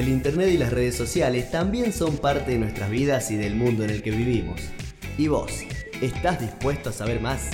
El Internet y las redes sociales también son parte de nuestras vidas y del mundo en el que vivimos. ¿Y vos? ¿Estás dispuesto a saber más?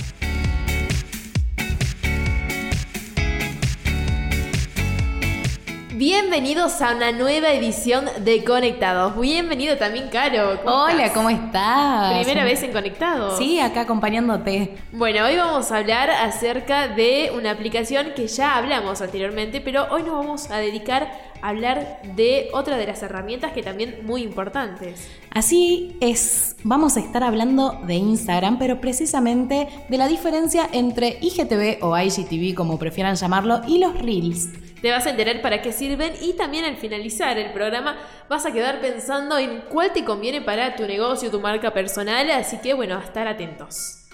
Bienvenidos a una nueva edición de Conectados. Bienvenido también, Caro. Hola, ¿cómo estás? Primera vez en Conectados. Sí, acá acompañándote. Bueno, hoy vamos a hablar acerca de una aplicación que ya hablamos anteriormente, pero hoy nos vamos a dedicar a hablar de otra de las herramientas que también muy importantes. Así es, vamos a estar hablando de Instagram, pero precisamente de la diferencia entre IGTV o IGTV, como prefieran llamarlo, y los Reels. Te vas a enterar para qué sirven y también al finalizar el programa vas a quedar pensando en cuál te conviene para tu negocio, tu marca personal, así que bueno, a estar atentos.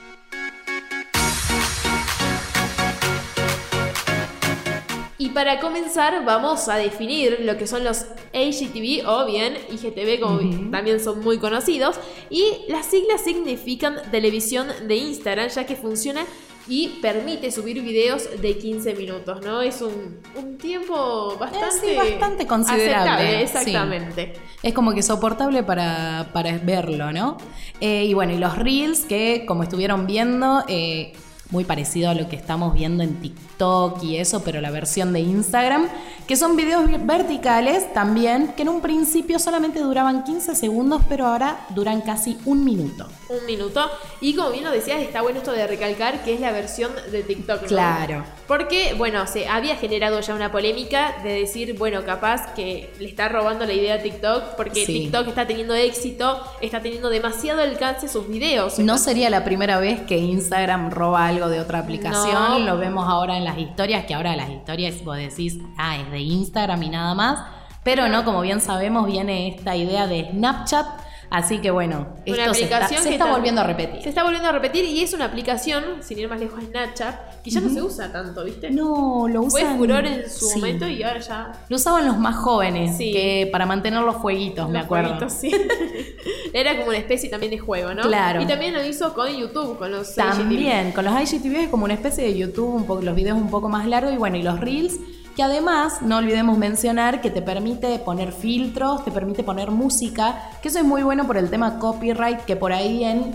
Para comenzar vamos a definir lo que son los HGTV o bien IGTV como también son muy conocidos y las siglas significan televisión de Instagram ya que funciona y permite subir videos de 15 minutos, ¿no? Es un, tiempo bastante, bastante considerable. exactamente. Es como que soportable para, para verlo, ¿no? Eh, y bueno, y los reels que como estuvieron viendo... Eh, muy parecido a lo que estamos viendo en TikTok y eso, pero la versión de Instagram, que son videos verticales también, que en un principio solamente duraban 15 segundos, pero ahora duran casi un minuto. Un minuto. Y como bien lo decías, está bueno esto de recalcar que es la versión de TikTok. Claro. Porque, bueno, se había generado ya una polémica de decir, bueno, capaz que le está robando la idea a TikTok, porque TikTok está teniendo éxito, está teniendo demasiado alcance sus videos. No sería la primera vez que Instagram roba algo de otra aplicación, lo vemos ahora en las historias, que ahora las historias vos decís, ah, es de Instagram y nada más. Pero no, como bien sabemos, viene esta idea de Snapchat Así que bueno, esto se está, volviendo a repetir. Se está volviendo a repetir y es una aplicación, sin ir más lejos, Snapchat, que ya no se usa tanto, ¿viste? No, lo usan. Fue furor en su momento y ahora ya. Lo usaban los más jóvenes, que para mantener los fueguitos, me acuerdo. Fueguitos, sí. Era como una especie también de juego, ¿no? Claro. Y también lo hizo con YouTube, con los También, con los IGTV es como una especie de YouTube, un poco, los videos un poco más largos y bueno, y los Reels que además no olvidemos mencionar que te permite poner filtros, te permite poner música, que eso es muy bueno por el tema copyright, que por ahí en,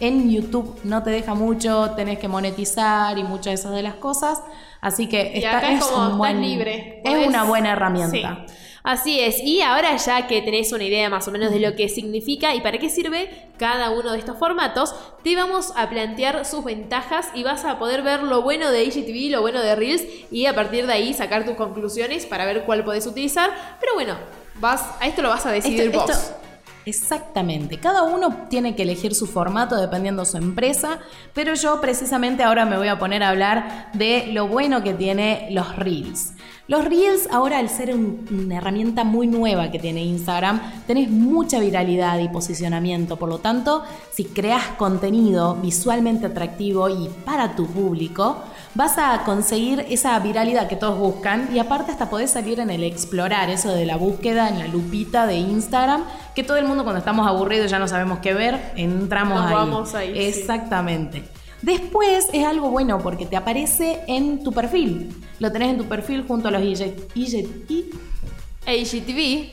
en YouTube no te deja mucho, tenés que monetizar y muchas de esas de las cosas. Así que esta es, un buen, libre. es una buena herramienta. Así es, y ahora ya que tenés una idea más o menos de lo que significa y para qué sirve cada uno de estos formatos, te vamos a plantear sus ventajas y vas a poder ver lo bueno de IGTV, lo bueno de Reels y a partir de ahí sacar tus conclusiones para ver cuál podés utilizar. Pero bueno, vas, a esto lo vas a decidir vos. Exactamente, cada uno tiene que elegir su formato dependiendo de su empresa, pero yo precisamente ahora me voy a poner a hablar de lo bueno que tiene los reels. Los Reels ahora al ser una herramienta muy nueva que tiene Instagram, tenés mucha viralidad y posicionamiento, por lo tanto, si creas contenido visualmente atractivo y para tu público, vas a conseguir esa viralidad que todos buscan y aparte hasta podés salir en el explorar, eso de la búsqueda en la lupita de Instagram, que todo el mundo cuando estamos aburridos ya no sabemos qué ver, entramos ahí. Vamos ahí. Exactamente. Después es algo bueno porque te aparece en tu perfil. Lo tenés en tu perfil junto a los IGTV.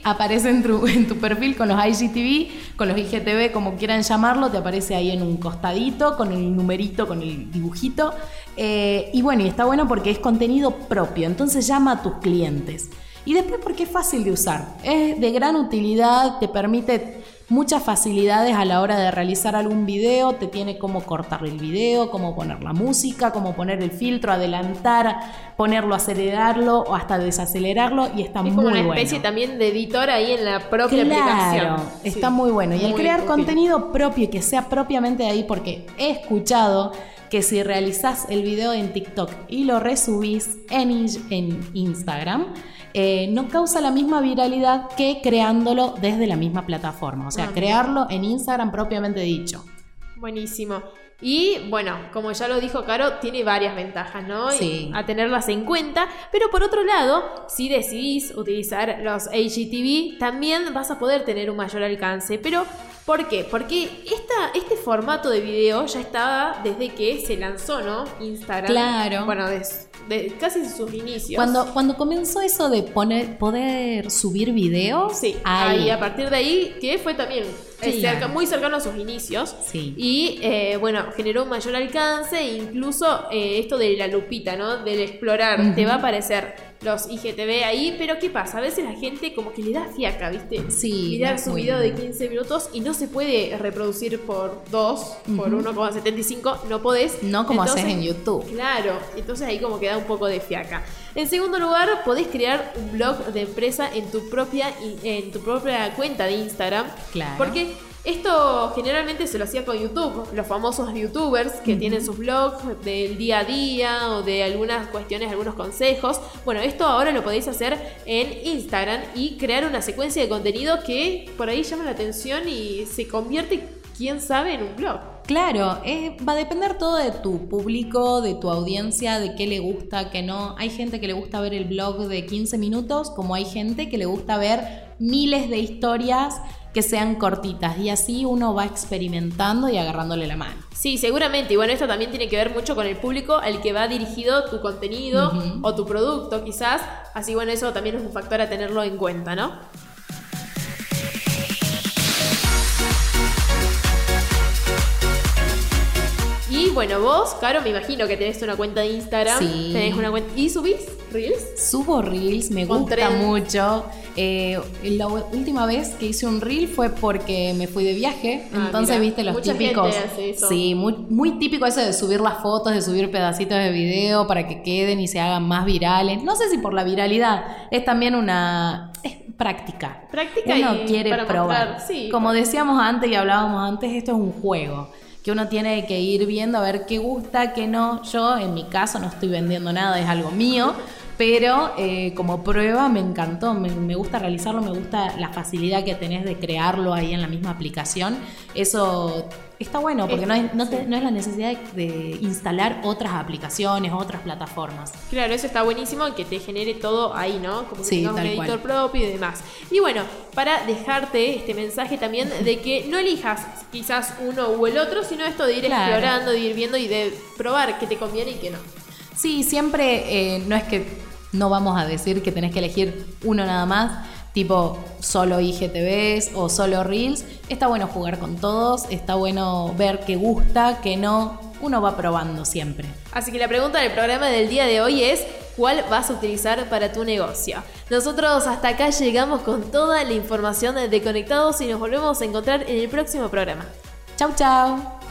Aparece en tu, en tu perfil con los IGTV, con los IGTV, como quieran llamarlo. Te aparece ahí en un costadito, con el numerito, con el dibujito. Eh, y bueno, y está bueno porque es contenido propio. Entonces llama a tus clientes. Y después porque es fácil de usar. Es de gran utilidad, te permite muchas facilidades a la hora de realizar algún video, te tiene cómo cortar el video, cómo poner la música, cómo poner el filtro, adelantar, ponerlo, acelerarlo o hasta desacelerarlo y está muy bueno. Es como una especie también de editor ahí en la propia claro, Está muy bueno. Y el crear contenido propio y que sea propiamente de ahí, porque he escuchado que si realizás el video en TikTok y lo resubís en, en Instagram, eh, no causa la misma viralidad que creándolo desde la misma plataforma. O sea, ah, crearlo en Instagram propiamente dicho. Buenísimo. Y bueno, como ya lo dijo Caro, tiene varias ventajas, ¿no? Sí. A tenerlas en cuenta. Pero por otro lado, si decidís utilizar los HGTV, también vas a poder tener un mayor alcance. Pero, ¿por qué? Porque esta, este formato de video ya estaba desde que se lanzó, ¿no? Instagram. Claro. Bueno, de casi sus inicios. Cuando, cuando comenzó eso de poner, poder subir videos, Sí, ahí, ahí a partir de ahí, que fue también eh, Sí. cerca- muy cercano a sus inicios. Sí. Y eh, bueno, generó un mayor alcance, e incluso eh, esto de la lupita, ¿no? Del explorar, te va a aparecer los IGTV ahí, pero ¿qué pasa? A veces la gente como que le da fiaca, ¿viste? Sí, Mirar su video de 15 minutos y no se puede reproducir por 2, por 1,75, no podés. no como haces en YouTube. Claro, entonces ahí como que da un poco de fiaca. En segundo lugar, podés crear un blog de empresa en tu propia, en tu propia cuenta de Instagram. Claro. Porque esto generalmente se lo hacía con YouTube, los famosos youtubers que tienen sus blogs del día a día o de algunas cuestiones, algunos consejos. Bueno, esto ahora lo podéis hacer en Instagram y crear una secuencia de contenido que por ahí llama la atención y se convierte, quién sabe, en un blog. Claro, eh, va a depender todo de tu público, de tu audiencia, de qué le gusta, qué no. Hay gente que le gusta ver el blog de 15 minutos, como hay gente que le gusta ver miles de historias que sean cortitas. Y así uno va experimentando y agarrándole la mano. Sí, seguramente. Y bueno, esto también tiene que ver mucho con el público al que va dirigido tu contenido o tu producto, quizás. Así bueno, eso también es un factor a tenerlo en cuenta, ¿no? Y bueno, vos, Caro, me imagino que tenés una cuenta de Instagram. Sí. Tenés una cuenta. ¿Y subís Reels? Subo reels, me Con gusta trend. mucho. Eh, la última vez que hice un reel fue porque me fui de viaje. Ah, Entonces, mira, viste los mucha típicos. gente hace eso. Sí, muy, muy típico eso de subir las fotos, de subir pedacitos de video para que queden y se hagan más virales. No sé si por la viralidad, es también una. Es práctica. Práctica Uno y quiere para probar. mostrar, sí. Como decíamos antes y hablábamos antes, esto es un juego. Que uno tiene que ir viendo a ver qué gusta, qué no. Yo, en mi caso, no estoy vendiendo nada, es algo mío. Pero eh, como prueba me encantó, me, me gusta realizarlo, me gusta la facilidad que tenés de crearlo ahí en la misma aplicación. Eso está bueno porque Es- no, hay- no te- no es la necesidad de, de instalar otras aplicaciones, otras plataformas. Claro, eso está buenísimo que te genere todo ahí, ¿no? Como que Sí, tengas un editor cual. propio y demás. Y bueno, para dejarte este mensaje también de que no elijas quizás uno u el otro, sino esto de ir Claro. explorando, de ir viendo y de probar qué te conviene y qué no. Sí, siempre eh, no es que no vamos a decir que tenés que elegir uno nada más, tipo solo IGTVs o solo Reels. Está bueno jugar con todos, está bueno ver qué gusta, qué no. Uno va probando siempre. Así que la pregunta del programa del día de hoy es ¿cuál vas a utilizar para tu negocio? Nosotros hasta acá llegamos con toda la información de Conectados y nos volvemos a encontrar en el próximo programa. Chau, chau.